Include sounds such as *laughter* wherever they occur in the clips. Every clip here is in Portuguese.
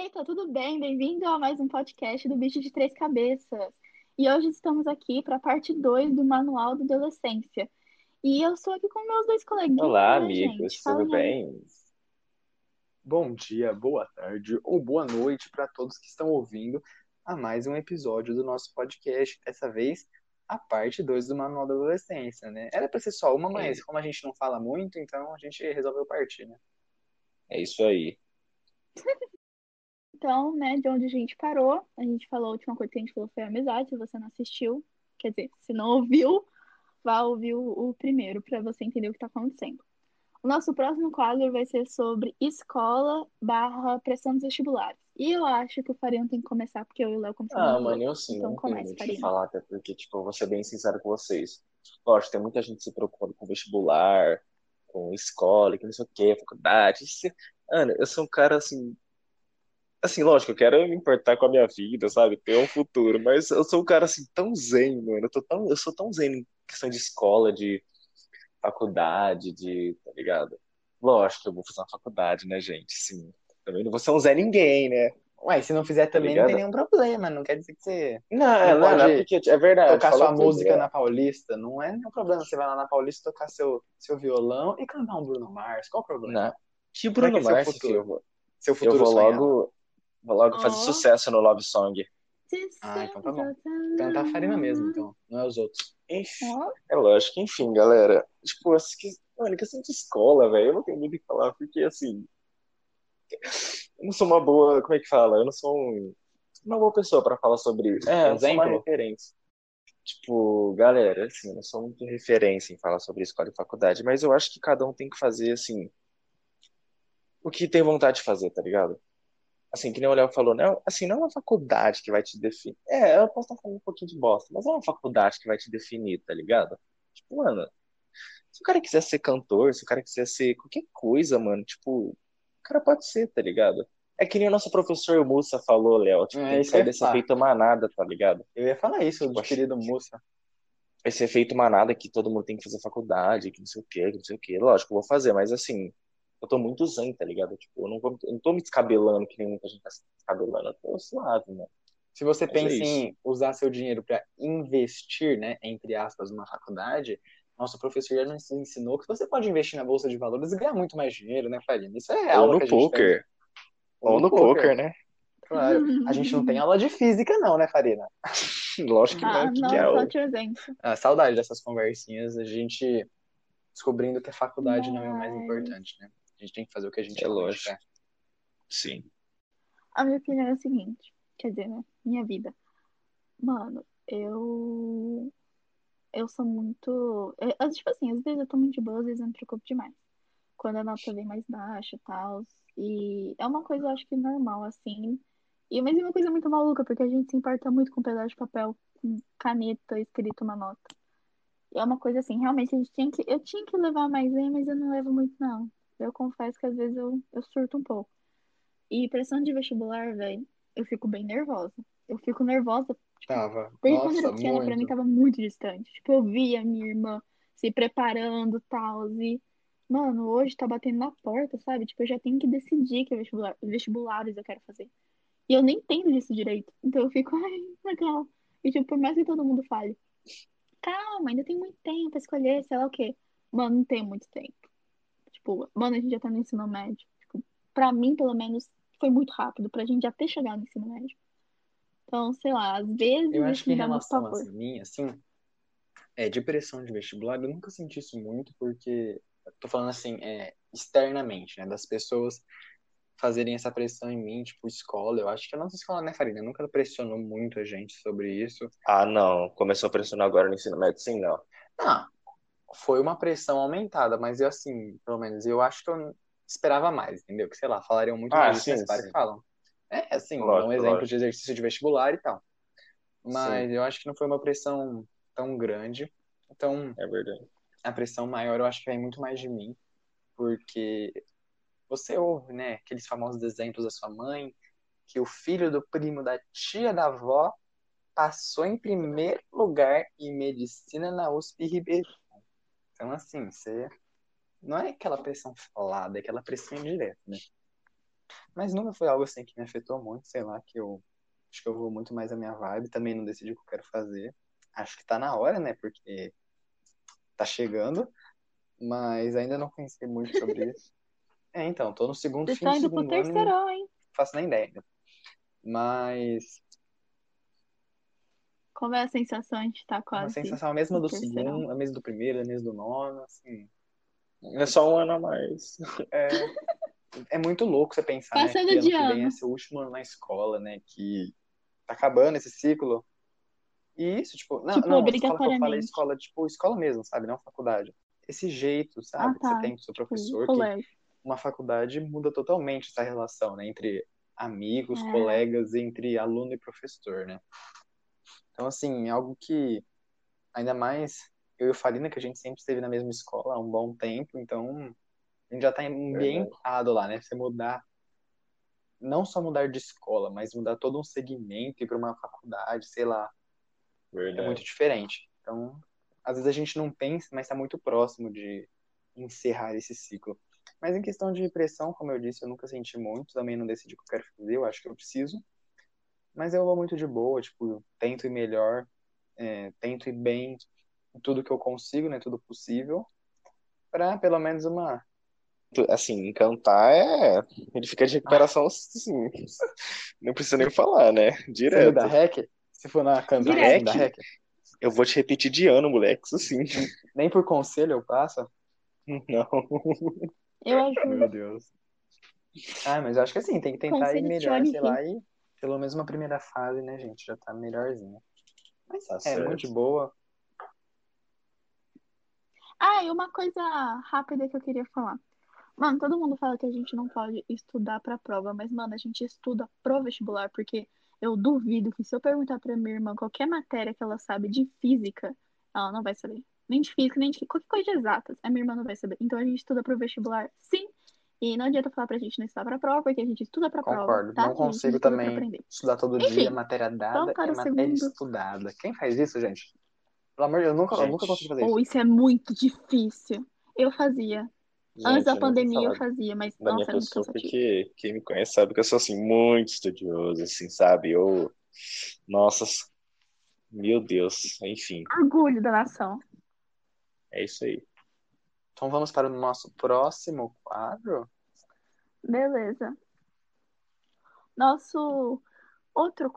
Eita, tudo bem? Bem-vindo a mais um podcast do Bicho de Três Cabeças. E hoje estamos aqui para a parte 2 do Manual da Adolescência. E eu sou aqui com meus dois coleguinhas. Olá, né, amigos, gente? Tudo aí. bem? Bom dia, boa tarde ou boa noite para todos que estão ouvindo a mais um episódio do nosso podcast. Dessa vez, a parte 2 do Manual da Adolescência, né? Era para ser só uma, mas como a gente não fala muito, então a gente resolveu partir, né? É isso aí. Então, né, de onde a gente parou, a gente falou, a última coisa que a gente falou foi amizade. Se você não assistiu, quer dizer, se não ouviu, vá ouvir o, o primeiro para você entender o que está acontecendo. O nosso próximo quadro vai ser sobre escola barra pressão dos vestibulares. E eu acho que o Farião tem que começar, porque eu e o Léo começamos Ah, no mano, eu sim, Então não tenho comece, muito o que Farina. falar, até porque, tipo, eu vou ser bem sincero com vocês. Lógico, tem muita gente se preocupando com vestibular, com escola, que não sei o quê, faculdade. Isso- Mano, eu sou um cara assim. Assim, lógico, eu quero me importar com a minha vida, sabe? Ter um futuro, mas eu sou um cara assim tão zen, mano. Eu tô tão, eu sou tão zen em questão de escola, de faculdade, de, tá ligado? Lógico que eu vou fazer uma faculdade, né, gente? Sim. Também não vou ser um Zé Ninguém, né? Ué, se não fizer Tá também não tem nenhum problema, não quer dizer que você Não, é, Não não, não, pode porque é verdade. tocar sua música é. na Paulista, não é nenhum problema. Você vai lá na Paulista tocar seu, seu violão e cantar um Bruno Mars, qual o problema? Não. Que é Bruno é seu Mars, futuro? filho, eu vou, Seu eu futuro vou sonhado. logo, vou logo fazer Ó. sucesso no Love Song. Ah, então tá bom. Cantar Farina mesmo, então, não é os outros. Enfim, Ó, é lógico, enfim, galera. Tipo, assim, que, mano, questão de escola, velho, eu não tenho muito o que falar, porque assim, eu não sou uma boa, como é que fala? Eu não sou um- uma boa pessoa pra falar sobre isso. É, eu sou uma referência. Tipo, galera, assim, eu não sou muito referência em falar sobre escola e faculdade, mas eu acho que cada um tem que fazer, assim, o que tem vontade de fazer, tá ligado? Assim, que nem o Léo falou, não, assim, não é uma faculdade que vai te definir. É, eu posso estar falando um pouquinho de bosta, mas não é uma faculdade que vai te definir, tá ligado? Tipo, mano, se o cara quiser ser cantor, se o cara quiser ser qualquer coisa, mano, tipo, o cara pode ser, tá ligado? É que nem o nosso professor Mussa falou, Léo, tipo, É, tem que isso sair eu ia desse falar. efeito manada, tá ligado? Eu ia falar isso, do Poxa. querido moça. Esse efeito manada que todo mundo tem que fazer faculdade, que não sei o quê, que não sei o quê. Lógico, vou fazer, mas assim, eu tô muito zen, tá ligado? Tipo, eu não, vou, eu não tô me descabelando que nem muita gente tá se descabelando, eu tô suave, mano. Se você Mas é pensa isso. em usar seu dinheiro para investir, né, entre aspas, numa faculdade, nosso professor já nos ensinou que você pode investir na bolsa de valores e ganhar muito mais dinheiro, né, Farina? Isso é Ou aula no que a gente tem. poker. Ou no poker, né? Claro. A gente não tem aula de física, não, né, Farina? *laughs* Lógico que Ah, não, que não, que é só o... te exemplo. Ah, saudade dessas conversinhas, a gente descobrindo que a faculdade não é o mais Mas- importante, né? A gente tem que fazer o que a gente É lógico. quer. Sim. A minha opinião é a seguinte, quer dizer, né? Minha vida. Mano, eu. Eu sou muito. Eu, eu, tipo assim, às vezes eu tô muito de boa, às vezes eu me preocupo demais. Quando a nota vem mais baixa e tal. E é uma coisa, eu acho que normal, assim. E, mas é uma coisa muito maluca, porque a gente se importa muito com um pedaço de papel, com caneta escrito uma nota. E é uma coisa assim, realmente a gente tinha que. Eu tinha que levar mais aí, mas eu não levo muito, não. Eu confesso que às vezes eu, eu surto um pouco. E pressão de vestibular, velho, eu fico bem nervosa. Eu fico nervosa, Tava. porque quando eu Nossa, era pequena, pra mim muito. tava muito distante. Tipo, eu via minha irmã se preparando e tal. E, mano, hoje tá batendo na porta, sabe? Tipo, eu já tenho que decidir que vestibular, vestibulares eu quero fazer. E eu nem entendo disso direito. Então eu fico, *laughs* ai, legal. E, tipo, por mais que todo mundo fale, calma, ainda tem muito tempo pra escolher, sei lá o quê. Mano, não tem muito tempo. Tipo, mano, a gente já tá no ensino médio. Tipo, pra mim, pelo menos, foi muito rápido pra gente até chegar no ensino médio. Então, sei lá, às vezes Eu acho isso que me em relação a mim, assim, é, de pressão de vestibular, eu nunca senti isso muito, porque, tô falando assim, é, externamente, né, das pessoas fazerem essa pressão em mim, tipo, escola, eu acho que a nossa escola, né, Farina, nunca pressionou muito a gente sobre isso. Ah, não. Começou a pressionar agora no ensino médio, sim, não. Não, foi uma pressão aumentada, mas eu, assim, pelo menos, eu acho que eu esperava mais, entendeu? Que, sei lá, falariam muito Ah, mais sim, sim. que falam. É, assim, Lógico, um exemplo lógico. de exercício de vestibular e tal. Mas eu acho que não foi uma pressão tão grande. Então, É verdade. a pressão maior eu acho que vem muito mais de mim, porque você ouve, né, aqueles famosos exemplos da sua mãe, que o filho do primo da tia da avó passou em primeiro lugar em medicina na USP Ribeirão. Então, assim, você não é aquela pressão falada, é aquela pressão indireta, né? Mas nunca foi algo assim que me afetou muito, sei lá, que eu acho que eu vou muito mais a minha vibe, também não decidi o que eu quero fazer. Acho que tá na hora, né? Porque tá chegando, mas ainda não pensei muito sobre isso. *laughs* É, então, tô no segundo Você fim tá do indo pro segundo ano, não terceirão, hein? faço nem ideia. Mas Como é a sensação de estar quase sensação a mesma do segundo, a mesma do primeiro, a mesma do nono, assim. É só um ano a mais. *laughs* É, é muito louco você pensar, né, Passando que ano de que vem é ano. seu último ano na escola, né, que tá acabando esse ciclo. E isso, tipo, não, Tipo, não, a escola que eu falei, escola, tipo, escola mesmo, sabe, não faculdade. Esse jeito, Ah, sabe, que você tá. tem com seu Tipo, professor, que uma faculdade muda totalmente essa relação, né, entre amigos, É. colegas, entre aluno e professor, né. Então, assim, é algo que, ainda mais eu e o Farina, que a gente sempre esteve na mesma escola há um bom tempo, então a gente já tá ambientado lá, né? Você mudar, não só mudar de escola, mas mudar todo um segmento, ir para uma faculdade, sei lá, é Verdade. muito diferente. Então, às vezes a gente não pensa, mas está muito próximo de encerrar esse ciclo. Mas em questão de pressão, como eu disse, eu nunca senti muito, também não decidi o que eu quero fazer, eu acho que eu preciso. Mas eu vou muito de boa, tipo, tento ir melhor, é, tento ir bem em tudo que eu consigo, né, tudo possível, para pelo menos uma Assim, encantar é. Ele fica de recuperação, assim. *laughs* Não precisa nem falar, né? Você Direto. dá REC? Se for na assim, dá REC? Eu vou te repetir de ano, moleque. Isso sim. Nem por conselho eu passo? Não. Eu ajudo. Meu Deus. Ah, mas eu acho que assim, tem que tentar ir Conselho de melhor, sei lá, e pelo menos uma primeira fase, né, gente? Já tá melhorzinho. Mas Tá é certo. muito de boa. Ah, e uma coisa rápida que eu queria falar. Mano, todo mundo fala que a gente não pode estudar pra prova, mas, mano, a gente estuda pro vestibular, porque eu duvido que se eu perguntar pra minha irmã qualquer matéria que ela sabe de física, ela não vai saber. Nem de física, nem de qualquer coisa de exatas. A minha irmã não vai saber. Então a gente estuda pro vestibular, sim. E não adianta falar pra gente não estudar pra prova, porque a gente estuda pra prova, Concordo. tá? Não consigo estuda também estudar todo Enfim, dia, matéria dada é matéria segundo. estudada. Quem faz isso, gente? Pelo amor de Deus, eu nunca, eu Gente. nunca consegui fazer Ou isso. isso é muito difícil. Eu fazia. Antes Gente, da eu não vou pandemia eu fazia, mas da minha nossa, muito pessoa, porque quem me conhece sabe que eu sou, assim, muito estudioso, assim, sabe? Eu. Nossa. Meu Deus. Enfim, Orgulho da nação. é isso aí. Então vamos para o nosso próximo quadro. Beleza. Nosso outro,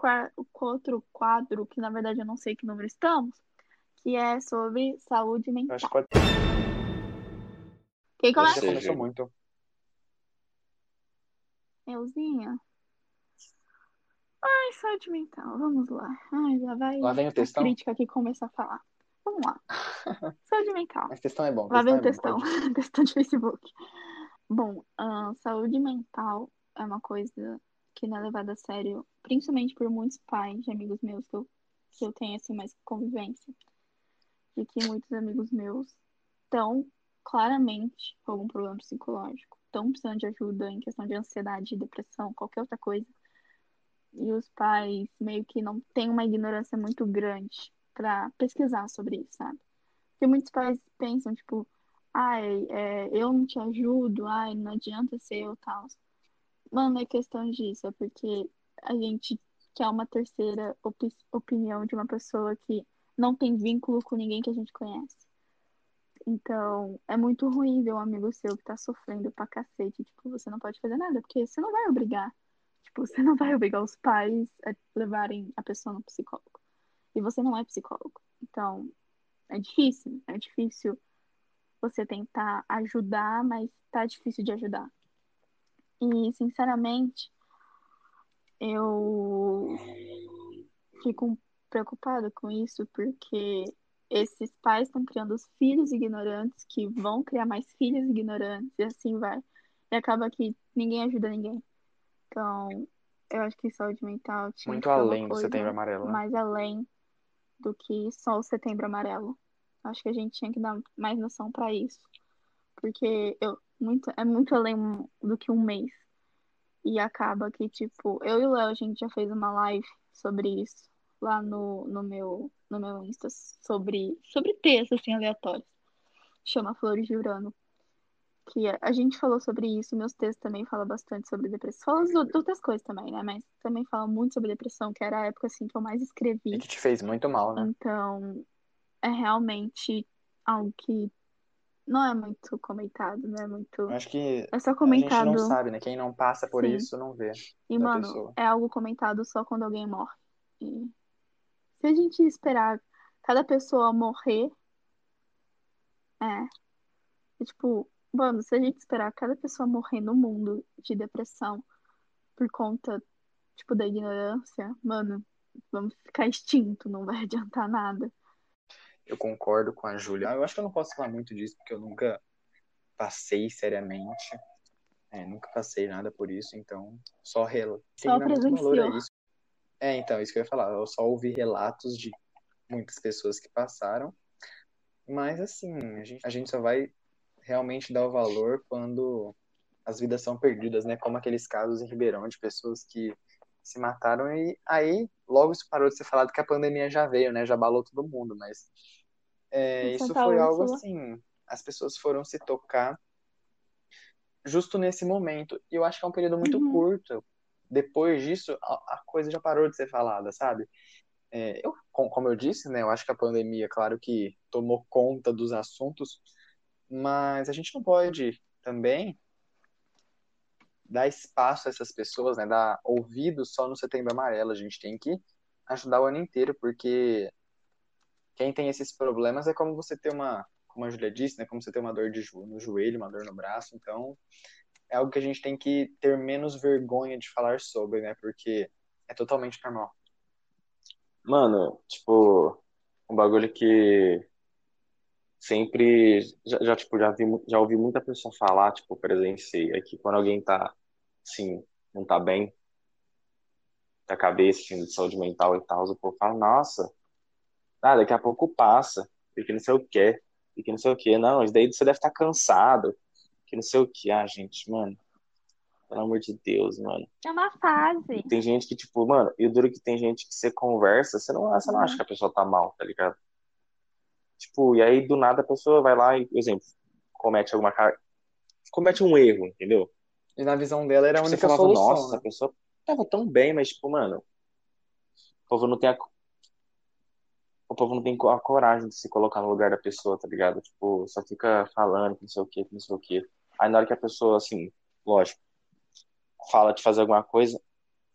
outro quadro, que na verdade eu não sei que número estamos, que é sobre saúde mental. acho que Quem começa? Você, começou muito. Euzinha? Ai, saúde mental, vamos lá. Ai, lá vai Lá vem o a textão. crítica aqui começar a falar. Vamos lá. *laughs* Saúde mental. Mas textão é bom. Lá vem o textão é textão *laughs* de Facebook. Bom, ahn, saúde mental é uma coisa que não é levada a sério, principalmente por muitos pais de amigos meus que eu, que eu tenho assim mais convivência. De que muitos amigos meus estão claramente com algum problema psicológico, estão precisando de ajuda em questão de ansiedade, depressão, qualquer outra coisa. E os pais meio que não têm uma ignorância muito grande pra pesquisar sobre isso, sabe? Porque muitos pais pensam, tipo, ai, é, eu não te ajudo, ai, não adianta ser eu tal. Mano, é questão disso, é porque a gente quer uma terceira opi- opinião de uma pessoa que não tem vínculo com ninguém que a gente conhece. Então, é muito ruim ver um amigo seu que tá sofrendo pra cacete. Tipo, você não pode fazer nada, porque você não vai obrigar. Tipo, você não vai obrigar os pais a levarem a pessoa no psicólogo. E você não é psicólogo. Então, é difícil. É difícil você tentar ajudar, mas tá difícil de ajudar. E, sinceramente, eu fico preocupada com isso, porque esses pais estão criando os filhos ignorantes que vão criar mais filhos ignorantes e assim vai. E acaba que ninguém ajuda ninguém. Então, eu acho que saúde mental tinha Muito além do Setembro Amarelo, né? mais além do que só o Setembro Amarelo. Acho que a gente tinha que dar mais noção pra isso. Porque eu, muito, é muito além do que um mês. E acaba que, tipo, eu e o Léo, a gente já fez uma live sobre isso lá no, no, meu, no meu Insta, sobre, sobre textos, assim, aleatórios. Chama Flores de Urano. Que a gente falou sobre isso, meus textos também falam bastante sobre depressão. Falam de outras coisas também, né? Mas também falam muito sobre depressão, que era a época assim que eu mais escrevi. E que te fez muito mal, né? Então, é realmente algo que não é muito comentado, não é muito. Acho que É só a gente comentado. não sabe, né? Quem não passa por Sim. isso não vê E, mano, pessoa. é algo comentado só quando alguém morre. E se a gente esperar cada pessoa morrer, é. E, tipo, mano, se a gente esperar cada pessoa morrer no mundo de depressão por conta, tipo, da ignorância, mano, vamos ficar extinto, não vai *laughs* adiantar nada. Eu concordo com a Júlia. Eu acho que eu não posso falar muito disso, porque eu nunca passei seriamente. É, nunca passei nada por isso, então só rela. Só a presenciou. isso. É, então, isso que eu ia falar. Eu só ouvi relatos de muitas pessoas que passaram. Mas, assim, a gente, a gente só vai realmente dar o valor quando as vidas são perdidas, né? Como aqueles casos em Ribeirão de pessoas que se mataram e aí logo isso parou de ser falado que a pandemia já veio, né? Já abalou todo mundo, mas é, isso foi algo Úrsula. assim, as pessoas foram se tocar justo nesse momento. E eu acho que é um período muito Uhum. curto. Depois disso, a, a coisa já parou de ser falada, sabe? É, eu, com- como eu disse, né? Eu acho que a pandemia, claro que tomou conta dos assuntos, mas a gente não pode também dar espaço a essas pessoas, né? Dar ouvido só no Setembro Amarelo. A gente tem que ajudar o ano inteiro, porque quem tem esses problemas é como você ter uma, como a Julia disse, né? Como você ter uma dor de jo- no joelho, uma dor no braço. Então, é algo que a gente tem que ter menos vergonha de falar sobre, né? Porque é totalmente normal. Mano, tipo, um bagulho que sempre já, já, tipo, já vi, já ouvi muita pessoa falar, tipo, presenciei, é que quando alguém tá, assim, não tá bem da cabeça, assim, de saúde mental e tal, o povo fala, nossa, ah, daqui a pouco passa, porque não sei o quê, porque não sei o quê, não, isso daí você deve estar cansado, que não sei o quê, ah, gente, mano, pelo amor de Deus, mano. É uma fase. Tem gente que, tipo, mano, e o duro que tem gente que você conversa, você não, você não acha que a pessoa tá mal, tá ligado? Tipo, e aí do nada a pessoa vai lá e, por exemplo, comete alguma cara. Comete um erro, entendeu? E na visão dela era a Tipo, você única falava, solução, nossa, né? a pessoa tava tão bem, mas, tipo, mano, o povo não tem a. O povo não tem a coragem de se colocar no lugar da pessoa, tá ligado? Tipo, só fica falando que não sei o que, que não sei o que. Aí na hora que a pessoa, assim, lógico, fala de fazer alguma coisa,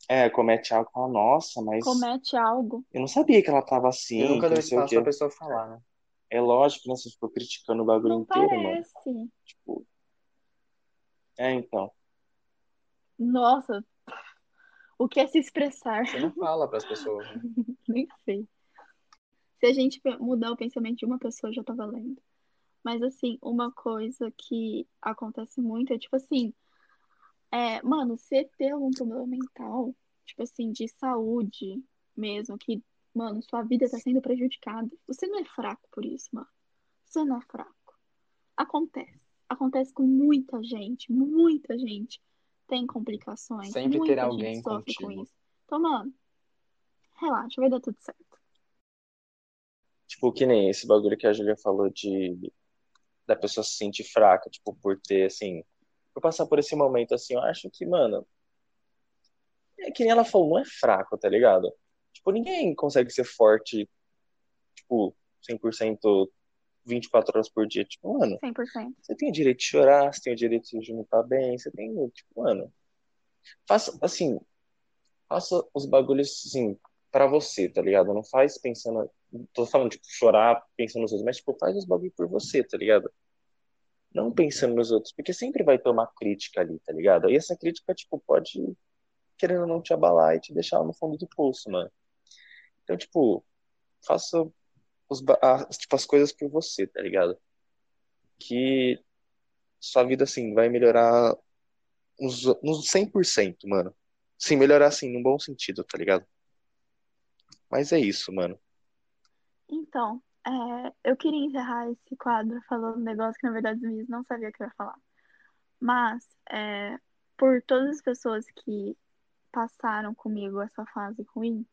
é, comete algo, fala, nossa, mas Comete algo. eu não sabia que ela tava assim, E nunca deu o espaço pra pessoa falar, né? É lógico, né? Você ficou criticando o bagulho Não inteiro, mano. parece. Tipo, é, então. Nossa, o que é se expressar? Você não fala pras pessoas, né? *laughs* Nem sei. Se a gente mudar o pensamento de uma pessoa, já tá valendo. Mas, assim, uma coisa que acontece muito é, tipo assim, é, mano, você ter algum problema mental, tipo assim, de saúde mesmo, que, mano, sua vida tá sendo prejudicada, você não é fraco por isso, mano. Você não é fraco. Acontece. Acontece com muita gente, muita gente tem complicações, Sempre muita terá alguém sofre com isso. Então, mano, relaxa, vai dar tudo certo. Tipo, que nem esse bagulho que a Julia falou de da pessoa se sentir fraca, tipo, por ter, assim, por passar por esse momento, assim, eu acho que, mano, é que nem ela falou, não é fraco, tá ligado? Tipo, ninguém consegue ser forte, tipo, 100%, 24 horas por dia. Tipo, mano, 100%. você tem o direito de chorar, você tem o direito de não estar bem, você tem, tipo, mano, faça, assim, faça os bagulhos, assim, pra você, tá ligado? Não faz pensando, tô falando, tipo, chorar pensando nos outros, mas, tipo, faz os bagulhos por você, tá ligado? Não pensando nos outros, porque sempre vai ter uma crítica ali, tá ligado? E essa crítica, tipo, pode, querendo ou não, te abalar e te deixar no fundo do poço, mano. Então, tipo, faça os, as, tipo, as coisas por você, tá ligado? Que sua vida, assim, vai melhorar uns, uns 100%, mano. Sim, melhorar, assim, num bom sentido, tá ligado? Mas é isso, mano. Então, é, eu queria encerrar esse quadro falando um negócio que, na verdade, Luiz não sabia que eu ia falar. Mas, é, por todas as pessoas que passaram comigo essa fase ruim,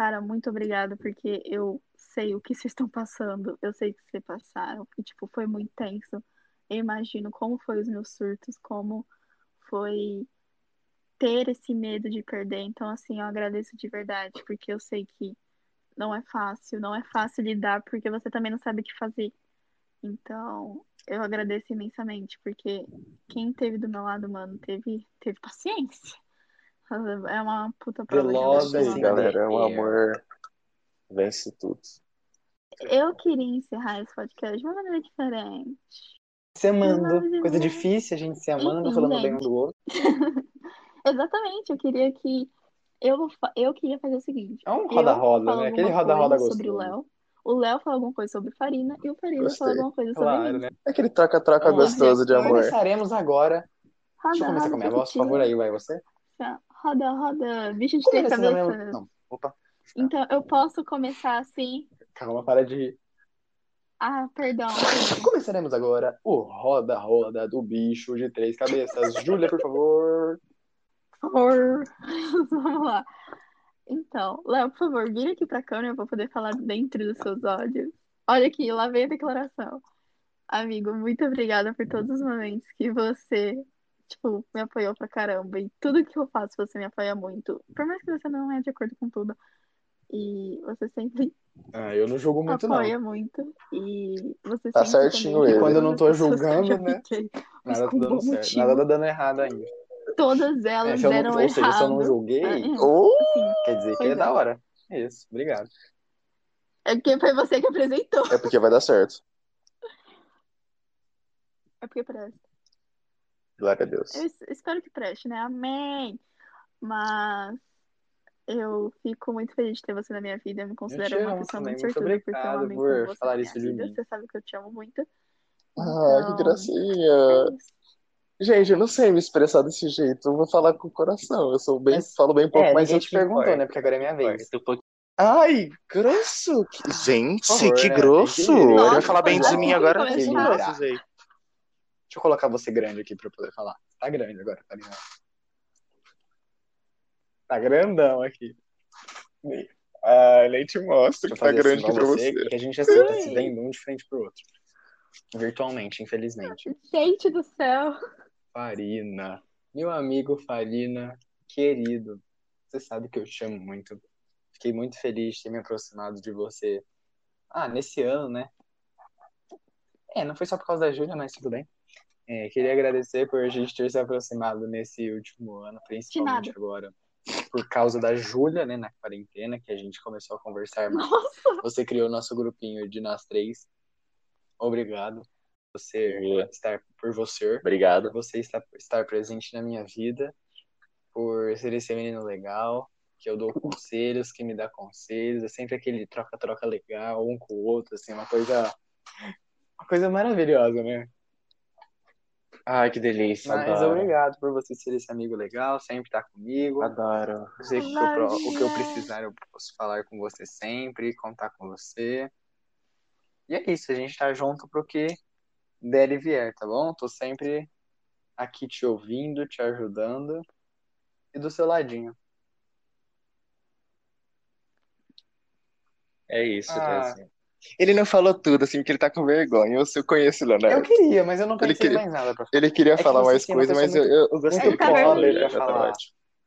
cara, muito obrigada, porque eu sei o que vocês estão passando, eu sei que vocês passaram, e, tipo, foi muito tenso. eu imagino como foi os meus surtos, como foi ter esse medo de perder. Então, assim, eu agradeço de verdade, porque eu sei que não é fácil, não é fácil lidar, porque você também não sabe o que fazer. Então, eu agradeço imensamente, porque quem teve do meu lado, mano, teve, teve paciência. É uma puta prova de Veloz, Deus, Isso assim, mano. aí, galera. O é. amor vence tudo. Eu queria encerrar esse podcast de uma maneira diferente. Se amando. Coisa difícil, a gente se amando, Enfim, falando bem um gente. do outro. *laughs* Exatamente, eu queria que. Eu, eu queria fazer o seguinte. É um roda-roda, né? Aquele roda-roda coisa sobre o gostoso. Léo. O Léo fala alguma coisa sobre Farina e o Farina Gostei. fala alguma coisa sobre Claro, mim. né? Aquele troca-troca gostoso de amor. Começaremos agora. Deixa eu começar com a minha voz, por favor, aí vai você. Roda, roda, bicho de três Começando cabeças. Não, opa. Então, eu posso começar assim. Calma, para de. Ah, perdão. Começaremos agora o roda-roda do bicho de três cabeças. *laughs* Júlia, por favor. Por favor. *laughs* Vamos lá. Então, Léo, por favor, vira aqui pra câmera pra poder falar dentro dos seus olhos. Olha aqui, lá vem a declaração. Amigo, muito obrigada por todos os momentos que você, tipo, me apoiou pra caramba. E tudo que eu faço, você me apoia muito. Por mais que você não é de acordo com tudo. E você sempre Ah, eu não julgo muito, não. apoia muito. E você Tá sempre certinho ele. Quando eu não tô julgando, né? fiquei, Nada tá dando certo. motivo. Nada tá dando errado ainda. Todas É, elas eu deram não, ou seja, se eu não errado. julguei, É, Ou sim. quer dizer que é é. da hora. Isso, obrigado. É porque foi você que apresentou. é porque vai dar certo. É porque presta. Glória a Deus. Eu es- espero que preste, né? Amém. Mas eu fico muito feliz de ter você na minha vida. Eu me considero uma amo pessoa também. muito Muito sortuda por ter um amigo por você falar na isso minha de vida. mim. Você sabe que eu te amo muito. Ah, que Então, gracinha. é. Gente, eu não sei me expressar desse jeito. Eu vou falar com o coração. Eu sou bem, Mas- falo bem pouco, É, mas ninguém eu te perguntou, né? Porque agora é minha vez. Ai, grosso! Que- Gente, favor, que né? grosso! Que- Ele vai falar bem de mim agora. Que grosso, gente. Deixa eu colocar você grande aqui pra eu poder falar. Tá grande agora, tá ligado? Tá grandão aqui. Ah, nem te mostro eu que tá grande assim aqui pra pra você, você. que a gente assim, tá se vendo um de frente pro outro. Virtualmente, infelizmente. Gente do céu. Farina. Meu amigo Farina, querido. Você sabe que eu te amo muito. Fiquei muito feliz de ter me aproximado de você. Ah, nesse ano, né? É, não foi só por causa da Júlia, mas tudo bem. É, queria agradecer por a gente ter se aproximado nesse último ano, principalmente agora. Por causa da Júlia, né, na quarentena, que a gente começou a conversar mais. Nossa. Você criou nosso grupinho de nós três. Obrigado. Você Boa. estar por você Obrigado. por você estar, estar presente na minha vida, por ser esse menino legal, que eu dou conselhos, que me dá conselhos, é sempre aquele troca-troca legal, um com o outro, assim, uma coisa, uma coisa maravilhosa, né? Ai, que delícia. Mas adoro. obrigado por você ser esse amigo legal, sempre estar comigo. Adoro. Eu sei que o que eu, o que eu precisar eu posso falar com você sempre, contar com você. E é isso, a gente tá junto pro que der e vier, tá bom? Tô sempre aqui te ouvindo, te ajudando e do seu ladinho. É isso, Ah. assim. Ele não falou tudo, assim, porque ele tá com vergonha. Eu, eu conheço o Eu Leonardo. queria, mas eu não Ele pensei queria- mais nada pra falar. Ele queria É que falar você mais tem uma coisa, mas pessoa eu, eu, eu gostei muito do ponto pobre pra tá falar.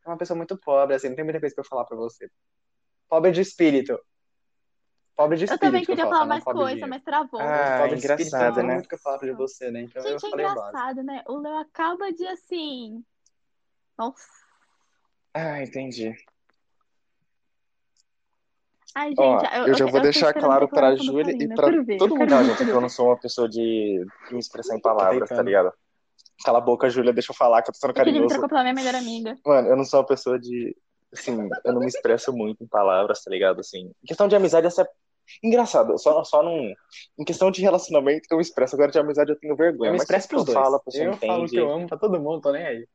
É uma pessoa muito pobre, assim, não tem muita coisa pra eu falar pra você. Pobre de espírito. Pobre de Eu espírito. também que eu queria falo, falar mais de coisa, mas travou. Ah, Pobre de espírito, engraçado, não tem né? muito o que eu falar pra você, né? Então eu Gente, é falei básico. engraçado, né? O Léo acaba de assim. Nossa. Ah, entendi. Ai, gente, Ó, eu, eu já eu- vou eu deixar claro pra Júlia e pra Eu ver, todo eu mundo. Não, ver, gente, que eu não sou uma pessoa de, me expressar em palavras, tá ligado? Cala a boca, Júlia, deixa eu falar que eu tô sendo Eu queria me carinhoso. trocar pela minha melhor amiga. Mano, eu não sou uma pessoa de. Assim, eu não me expresso muito em palavras, tá ligado? Assim, em questão de amizade, essa é engraçado. Só, só num. Em questão de relacionamento, eu me expresso. Agora de amizade, eu tenho vergonha. Eu me mas expresso pros eu dois. falo, a pessoa eu falo entende. que eu amo pra todo mundo, tô nem aí.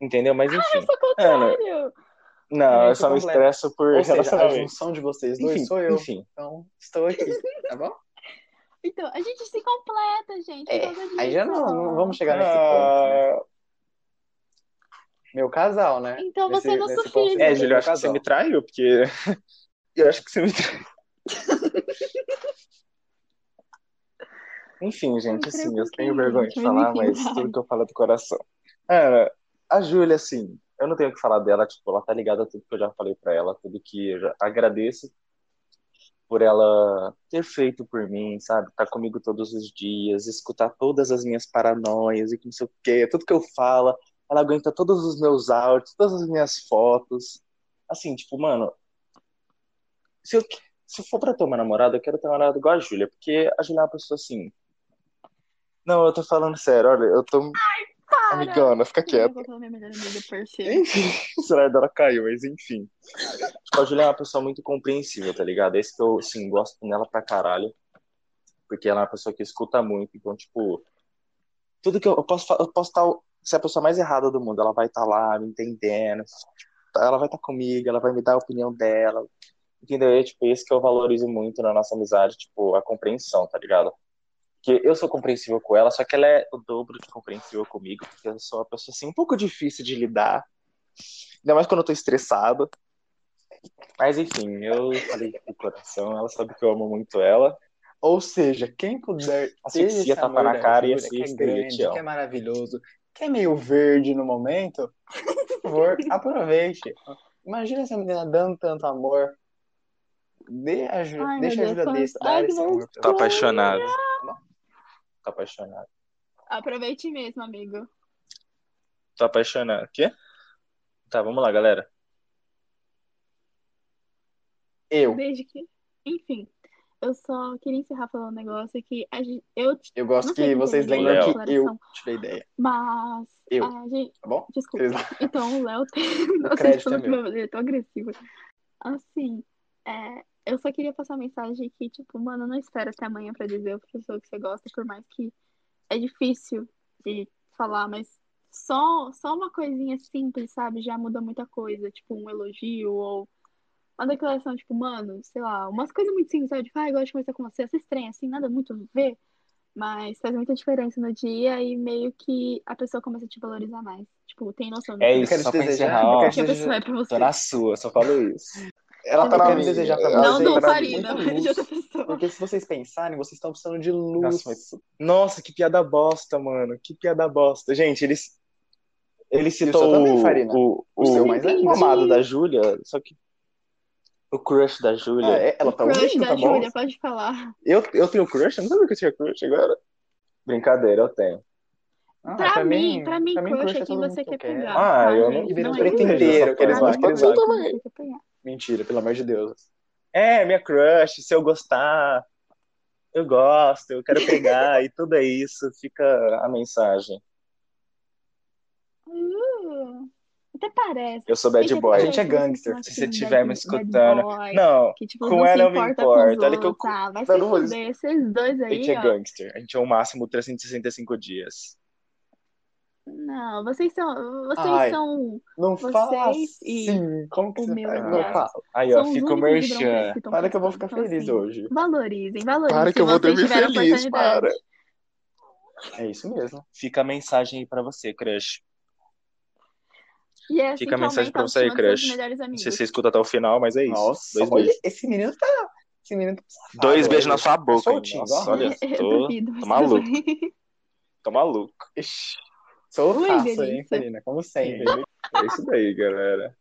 Entendeu? Mas enfim. Eu sou contrário. Não, eu só me completa. expresso por Ou seja, a junção de vocês dois Enfim, sou eu. enfim. Então, estou aqui, tá bom? *laughs* Então, a gente se completa, gente. É, aí já não, não vamos chegar nesse ponto. Né? Ah, Meu casal, né? Então Nesse- você é nosso nesse ponto, filho. É, Júlio, eu acho que você casal. me traiu, porque. *laughs* Eu acho que você me traiu. *laughs* Enfim, gente, assim, eu tenho vergonha de falar, mas tudo que eu falo é do coração. Cara, a Júlia, assim, eu não tenho o que falar dela, tipo, ela tá ligada a tudo que eu já falei pra ela, tudo que eu já agradeço por ela ter feito por mim, sabe? Tá comigo todos os dias, escutar todas as minhas paranoias e que não sei o quê, tudo que eu falo, ela aguenta todos os meus áudios, todas as minhas fotos. Assim, tipo, mano, se eu, se for pra ter uma namorada, eu quero ter uma namorada igual a Júlia, porque a Júlia é uma pessoa assim. Não, eu tô falando sério, olha, eu tô. Para! Amigona, fica quieta. Enfim, *laughs* o celular dela caiu, mas enfim. Tipo, a Júlia é uma pessoa muito compreensível, tá ligado? Esse que eu, assim, gosto nela pra caralho. Porque ela é uma pessoa que escuta muito. Então, tipo, tudo que eu, eu posso, eu posso estar. Se a pessoa mais errada do mundo, ela vai estar lá me entendendo. Ela vai estar comigo, ela vai me dar a opinião dela. Entendeu? E, tipo, isso que eu valorizo muito na nossa amizade, tipo, a compreensão, tá ligado? Porque eu sou compreensível com ela, só que ela é o dobro de compreensível comigo, porque eu sou uma pessoa, assim, um pouco difícil de lidar. Ainda mais quando eu tô estressado. Mas, enfim, eu falei do coração, ela sabe que eu amo muito ela. Ou seja, quem puder Asfixia, tapa amor na cara e Júlia, que é grande, que é maravilhoso, que é meio verde no momento, por favor, *laughs* aproveite. Imagina essa menina dando tanto amor. Dê a Ju- Ai, deixa meu a Júlia Deus, desse, dar que esse amor pra Tô ela. apaixonado. Tô apaixonado. Aproveite mesmo, amigo. Tô apaixonado. Quê? Tá, vamos lá, galera. Eu, Desde que. Enfim, eu só queria encerrar falando um negócio que a gente, eu eu gosto que vocês lembram que eu declaração. tive a ideia, Mas Eu. a gente. tá bom? Desculpa. Eles- Então o Léo tem. Nossa, *laughs* crédito eu tô é meu. de maneira tão agressiva. Assim, é, eu só queria passar uma mensagem que, tipo, mano, não espera até amanhã pra dizer a pessoa que você gosta, por mais que é difícil de falar, mas só, só uma coisinha simples, sabe? Já muda muita coisa. Tipo, um elogio ou uma declaração, tipo, mano, sei lá, umas coisas muito simples, sabe? Tipo, ah, eu gosto de conversar com você. Essa estranha, assim, nada muito a ver, mas faz muita diferença no dia e meio que a pessoa começa a te valorizar mais. Tipo, tem noção do É que Eu isso, quero só te pra desejar, encerrar, eu ó. que a pessoa é pra você. Tô na sua, só falo isso. Ela tá na minha. desejar pra Não do na Farina, porque se vocês pensarem, vocês estão precisando de luz. Nossa, mas- Nossa, que piada bosta, mano. Que piada bosta. Gente, eles. Ele seu citou também, o, Farina. o, O seu o, mais é o amado da Júlia, só que. O crush da Ah, Júlia. é? Ela O tá crush ouvindo, da tá bom? Júlia, pode falar. Eu, eu tenho crush? Eu não sabia que eu tinha crush agora. Brincadeira, eu tenho. Ah, Pra mim, pra mim, crush é é quem você que quer pegar. Ah, eu não- Que Não preto é inteiro, que eles pra vão pra crush é. Mentira, pelo amor de Deus. É, minha crush, se eu gostar, eu gosto, eu quero pegar, *laughs* e tudo é isso, fica a mensagem. Uh, até parece. Eu sou bad boy. A gente é gangster. Se você estiver me escutando. boy, Não, Que, tipo, com não ela eu me importa. Olha que eu. Ah, vai se não fuder. Esses dois A aí, gente é ó. gangster. A gente é o máximo 365 dias. Não, vocês são. Vocês Ai, são. Não Vocês fala e assim. Como que o você meu viado. Não fala. Aí, ó, fica o merchan. Para que eu vou ficar Então, feliz assim, hoje. Valorizem, valorizem. Para que eu vou dormir feliz, para. É isso mesmo. Fica a mensagem aí pra você, crush. É assim Fica a mensagem pra você aí, crush. Não sei se você escuta até o final, mas é isso. Nossa, Dois olha, beijos. esse menino tá. Esse menino tá Dois beijos na sua Tá boca. soltinho, Nossa, olha, *laughs* Eu tô, tô maluco. Tô maluco. Ixi, Ui, soltaço, hein, delícia. Karina? Como sempre. É isso daí, galera.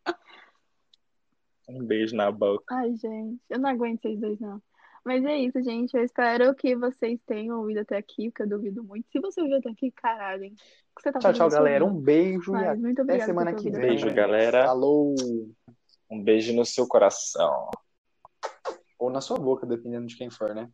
Um beijo na boca. Ai, gente, eu não aguento vocês dois, não. Mas é isso, gente. Eu espero que vocês tenham ouvido até aqui, porque eu duvido muito. Se você ouviu até aqui, caralho, hein? O que você tá Tchau, tchau, galera. Um beijo e Mas muito até semana que vem. Beijo, galera. Falou. Um beijo no seu coração. Ou na sua boca, dependendo de quem for, né?